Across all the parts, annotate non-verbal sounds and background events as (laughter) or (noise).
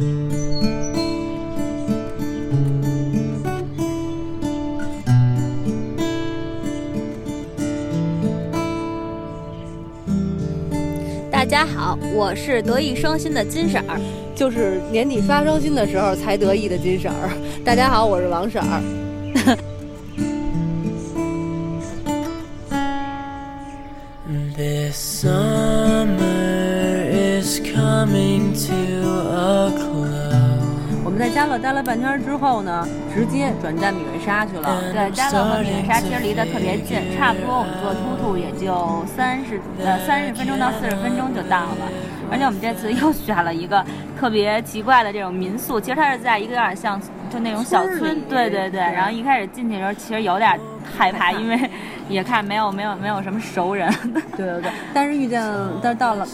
大家好，我是德艺双馨的金婶儿，就是年底发双薪的时候才得意的金婶儿。大家好，我是王婶儿。我们在家乐待了半天之后呢，直接转战米瑞莎去了。对，嘉乐和米瑞莎其实离得特别近，差不多我们坐突突也就三十呃三十分钟到四十分钟就到了。而且我们这次又选了一个特别奇怪的这种民宿，其实它是在一个有点像就那种小村对对对。然后一开始进去的时候，其实有点害怕，因为也看没有没有没有什么熟人。(laughs) 对对对，但是遇见，但是到了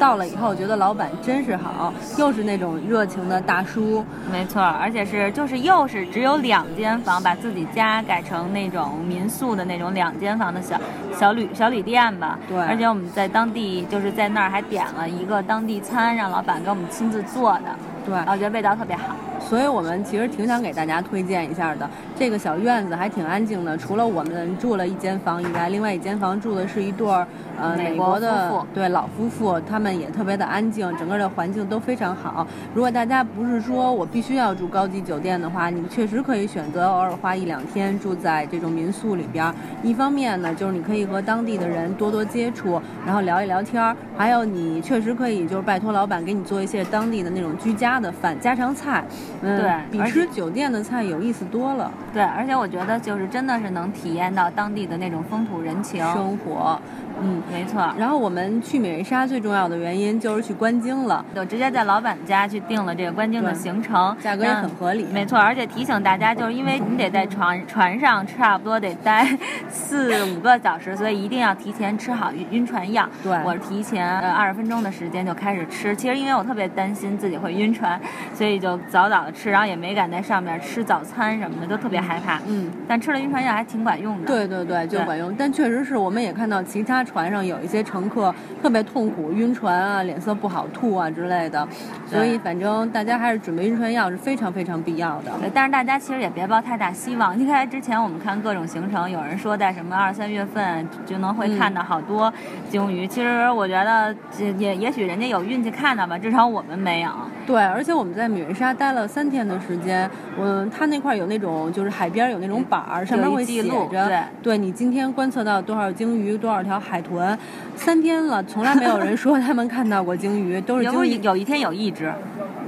到了以后，觉得老板真是好，又是那种热情的大叔。没错，而且是就是又是只有两间房，把自己家改成那种民宿的那种两间房的小小旅小旅店吧。对而且我们在当地就是在那儿还点了一个当地餐，让老板给我们亲自做的，对，我觉得味道特别好。所以我们其实挺想给大家推荐一下的。这个小院子还挺安静的，除了我们住了一间房以外，另外一间房住的是一对儿呃美美国国的对老夫妇，他们也特别的安静，整个的环境都非常好。如果大家不是说我必须要住高级酒店的话，你确实可以选择偶尔花一两天住在这种民宿里边儿。一方面呢，就是你可以和当地的人多多接触，然后聊一聊天儿；还有你确实可以就是拜托老板给你做一些当地的那种居家的饭、家常菜。嗯，对比吃酒店的菜有意思多了。对，而且我觉得就是真的是能体验到当地的那种风土人情。生活，嗯。没错，然后我们去美瑞莎最重要的原因就是去观鲸了，就直接在老板家去定了这个观鲸的行程，价格也很合理。没错，而且提醒大家，就是因为你得在船船上差不多得待 (laughs) 四五个小时，所以一定要提前吃好晕晕船药。对我是提前呃二十分钟的时间就开始吃。其实因为我特别担心自己会晕船，所以就早早的吃，然后也没敢在上面吃早餐什么的，都特别害怕。嗯，但吃了晕船药还挺管用的。对对对，就管用。但确实是我们也看到其他船上有一些乘客特别痛苦，晕船啊，脸色不好、吐啊之类的。所以反正大家还是准备晕船药是非常非常必要的。对，但是大家其实也别抱太大希望。一开始之前我们看各种行程，有人说在什么二三月份就能会看到好多鲸鱼。其实我觉得也也许人家有运气看到吧，至少我们没有。对，而且我们在米瑞沙待了三天的时间，嗯他那块儿有那种就是海边有那种板儿，上面会写着，对你今天观测到多少鲸鱼，多少条海豚，三天了，从来没有人说他们看到过鲸鱼，都是有鲸鱼。有一天有一只，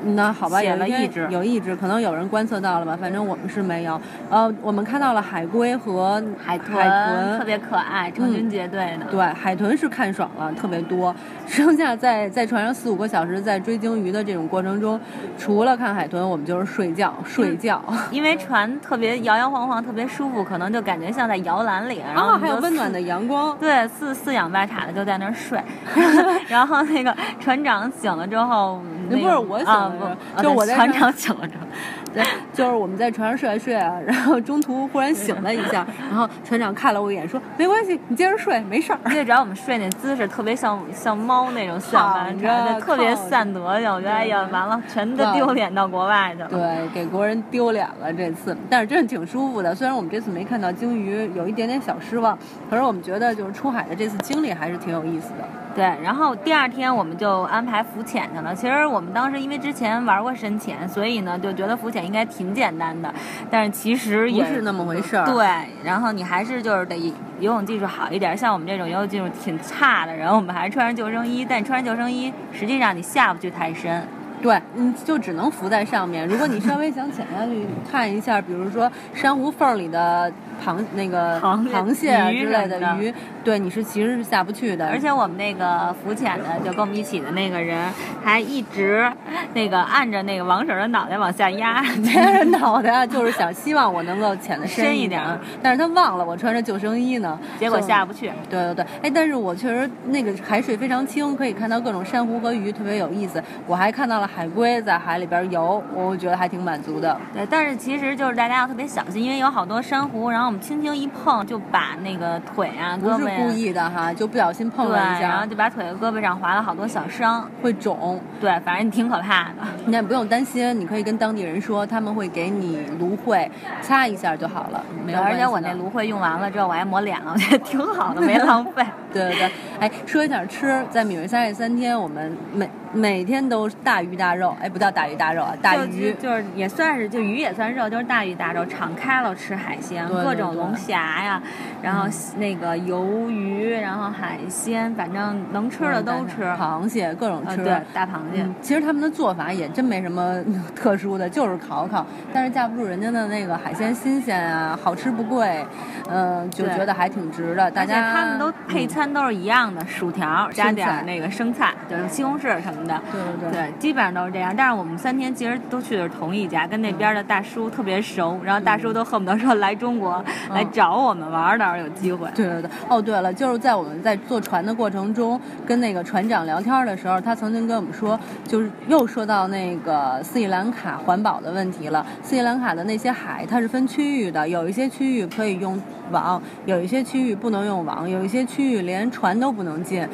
那好吧，写有了一只有一只，可能有人观测到了吧，反正我们是没有。呃，我们看到了海龟和海豚海豚特别可爱，成群结队的。对，海豚是看爽了，特别多。剩下在在船上四五个小时在追鲸鱼的这种过程中，除了看海豚，我们就是睡觉，睡觉。因为船特别摇摇晃晃，特别舒服，可能就感觉像在摇篮里，然后还有温暖的阳光。对，四四仰八叉的就在那儿睡，(laughs) 然后那个船长醒了之后，那个不是我醒啊了不，就我在船长醒了之后，对，就是我们在船上睡啊睡啊，(laughs) 然后中途忽然醒了一下，然后船长看了我一眼，说没关系，你接着睡，没事儿。最主要我们睡那姿势特别像像猫那种四仰八躺叉，着对特别散德性。我觉得哎呀，完了，全都丢脸到国外去了。对，给国人丢脸了这次，但是真是挺舒服的。虽然我们这次没看到鲸鱼，有一点点小失望，可是我们觉得就是出海的这次经历还是挺有意思的。对，然后第二天我们就安排浮潜去了。其实我们当时因为之前玩过深潜，所以呢就觉得浮潜应该挺简单的，但是其实也不是那么回事儿。对，然后你还是就是得游泳技术好一点，像我们这种游泳技术挺差的人，我们还是穿上救生衣。但你穿上救生衣，实际上你下不去太深。对，你就只能浮在上面。如果你稍微想潜下去看一下，比如说珊瑚缝里的螃那个 (laughs) 螃蟹螃蟹啊之类的鱼，对，你是其实是下不去的。而且我们那个浮潜的，就跟我们一起的那个人，还一直那个按着那个王婶的脑袋往下压。(laughs) 压着脑袋，就是想希望我能够潜的深一一点儿，但是他忘了我穿着救生衣呢，结果下不去。对对对，哎，但是我确实那个海水非常清，可以看到各种珊瑚和鱼，特别有意思。我还看到了海龟在海里边游，我觉得还挺满足的。对，但是其实就是大家要特别小心，因为有好多珊瑚，然后我们轻轻一碰就把那个腿啊、胳膊故意的哈，就不小心碰，了一下然后，就把腿和胳膊上划了好多小伤。会肿。对，反正挺可怕的。(laughs) 你也不用担心，你可以跟当地人说，他们会给你芦荟擦一下就好了，没有而且我那芦荟用完了之后，我还抹脸了，我觉得挺好的，(laughs) 没浪费。对对对，哎，说一点吃，在米瑞三这三天，我们每每天都大鱼大肉，哎，不叫大鱼大肉啊，大鱼。就是也算是，就鱼也算肉，就是大鱼大肉，敞开了吃海鲜，对对对各种龙虾呀，然后那个鱿鱼，然后海鲜，反正能吃的都吃。螃蟹各种呃，吃。对，大螃蟹。嗯，其实他们的做法也真没什么特殊的，就是烤烤，但是架不住人家的那个海鲜新鲜啊，好吃不贵，嗯、就觉得还挺值的。大家他们都配餐都是一样的，薯条加点儿那个生菜，就是西红柿什么的。对对对对，基本上都是这样。但是我们三天其实都去的是同一家，跟那边的大叔特别熟，然后大叔都恨不得说来中国、来找我们玩儿，到时候有机会。对对对，哦对了，就是在我们在坐船的过程中，跟那个船长聊天的时候，他曾经跟我们说，就是又说到那个斯里兰卡环保的问题了。斯里兰卡的那些海，它是分区域的，有一些区域可以用网，有一些区域不能用网，有一些区域连船都不能进。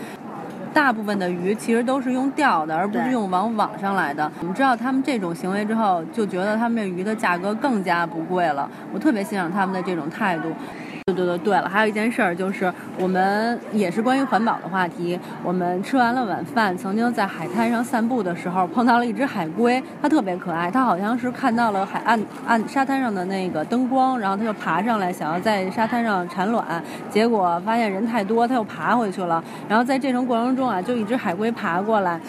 大部分的鱼其实都是用钓的，而不是用往网上来的。我们知道他们这种行为之后，就觉得他们这鱼的价格更加不贵了。我特别欣赏他们的这种态度。对对对，对了，还有一件事儿就是，我们也是关于环保的话题。我们吃完了晚饭，曾经在海滩上散步的时候，碰到了一只海龟，它特别可爱。它好像是看到了海岸岸沙滩上的那个灯光，然后它就爬上来，想要在沙滩上产卵，结果发现人太多，它又爬回去了。然后在这种过程中啊，就一只海龟爬过来。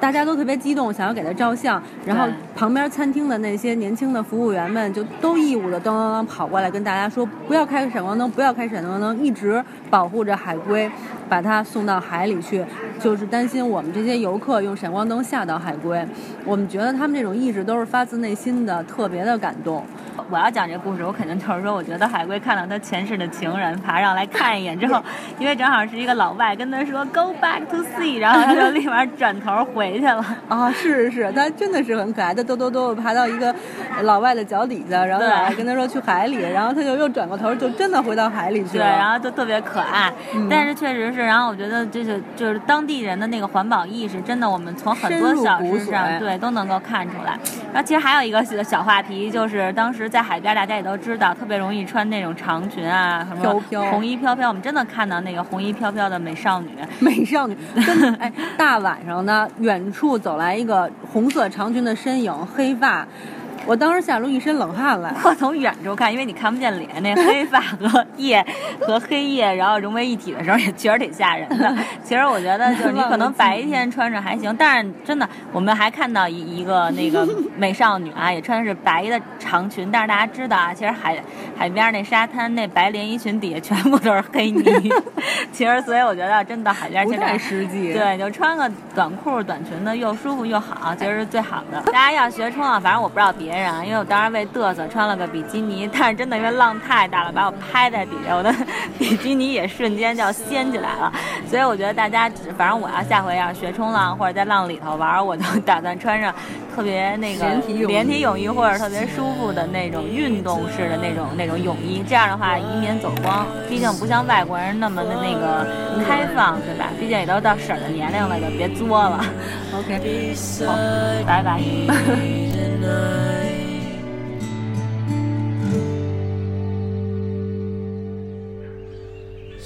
大家都特别激动，想要给他照相，然后旁边餐厅的那些年轻的服务员们就都义务的噔噔噔跑过来跟大家说，不要开闪光灯，不要开闪光灯，一直保护着海龟，把它送到海里去，就是担心我们这些游客用闪光灯吓到海龟。我们觉得他们这种意识都是发自内心的，特别的感动。我要讲这故事，我肯定就是说，我觉得海龟看到他前世的情人爬上来看一眼之后，(laughs) 因为正好是一个老外跟他说 “Go back to sea”，然后他就立马转头回去了。(laughs) 啊，是是是，他真的是很可爱，他哆哆哆爬到一个老外的脚底下，然后老外跟他说去海里，然后他就又转过头，就真的回到海里去了。对，然后就特别可爱，嗯。但是确实是，然后我觉得这是就是当地人的那个环保意识，真的我们从很多小骨事上对都能够看出来。然后其实还有一个小小话题，就是当时在海边，大家也都知道，特别容易穿那种长裙啊，什么飘飘红衣飘飘，我们真的看到那个红衣飘飘的美少女，(laughs) 美少女，真的 (laughs) 哎，大晚上的，远处走来一个红色长裙的身影，黑发，我当时吓出一身冷汗来。我从远处看，因为你看不见脸，那黑 (laughs) 发和夜和黑夜，然后融为一体的时候，也确实挺吓人的。(laughs) 其实我觉得，就是你可能 (laughs) 白天穿着还行，但是真的，我们还看到一一个那个美少女啊，也穿的是白的长裙，但是大家知道啊，其实海海边那沙滩那白连衣裙底下全部都是黑泥。其实，所以我觉得真的海边现在实际对，就穿个短裤、短裙的又舒服又好，其实是最好的。大家要学冲浪，反正我不知道别因为我当时为嘚瑟穿了个比基尼，但是真的因为浪太大了，把我拍在底下，我的比基尼也瞬间就要掀起来了。所以我觉得大家只，反正我要下回要学冲浪或者在浪里头玩，我就打算穿上特别那个连体泳衣或者特别舒服的那种运动式的那种那种泳衣，这样的话以免走光。毕竟不像外国人那么的那个开放，对吧？毕竟也都到婶儿的年龄了，就别作了。OK。(laughs) 好，拜拜。(laughs)